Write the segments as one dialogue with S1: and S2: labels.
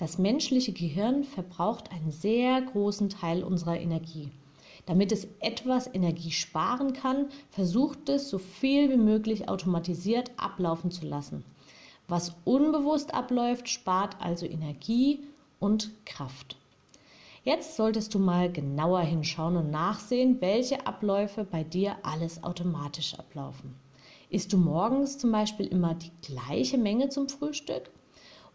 S1: Das menschliche Gehirn verbraucht einen sehr großen Teil unserer Energie. Damit es etwas Energie sparen kann, versucht es so viel wie möglich automatisiert ablaufen zu lassen. Was unbewusst abläuft, spart also Energie und Kraft. Jetzt solltest du mal genauer hinschauen und nachsehen, welche Abläufe bei dir alles automatisch ablaufen. Isst du morgens zum Beispiel immer die gleiche Menge zum Frühstück?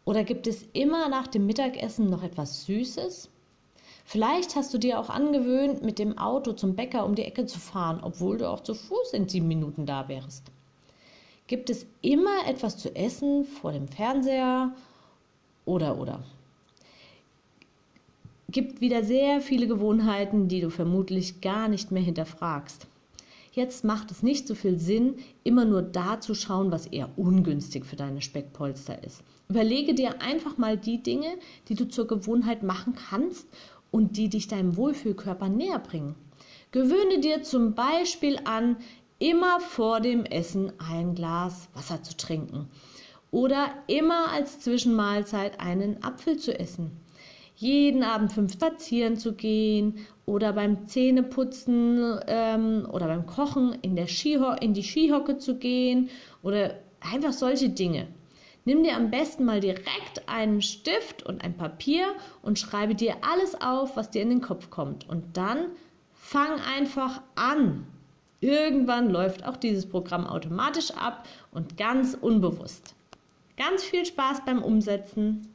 S1: Oder gibt es immer nach dem Mittagessen noch etwas Süßes? Vielleicht hast du dir auch angewöhnt, mit dem Auto zum Bäcker um die Ecke zu fahren, obwohl du auch zu Fuß in sieben Minuten da wärst. Gibt es immer etwas zu essen vor dem Fernseher oder oder? Gibt wieder sehr viele Gewohnheiten, die du vermutlich gar nicht mehr hinterfragst. Jetzt macht es nicht so viel Sinn, immer nur da zu schauen, was eher ungünstig für deine Speckpolster ist. Überlege dir einfach mal die Dinge, die du zur Gewohnheit machen kannst und die dich deinem Wohlfühlkörper näher bringen. Gewöhne dir zum Beispiel an, immer vor dem Essen ein Glas Wasser zu trinken oder immer als Zwischenmahlzeit einen Apfel zu essen. Jeden Abend fünf spazieren zu gehen oder beim Zähneputzen ähm, oder beim Kochen in, der Skiho in die Skihocke zu gehen oder einfach solche Dinge. Nimm dir am besten mal direkt einen Stift und ein Papier und schreibe dir alles auf, was dir in den Kopf kommt. Und dann fang einfach an. Irgendwann läuft auch dieses Programm automatisch ab und ganz unbewusst. Ganz viel Spaß beim Umsetzen.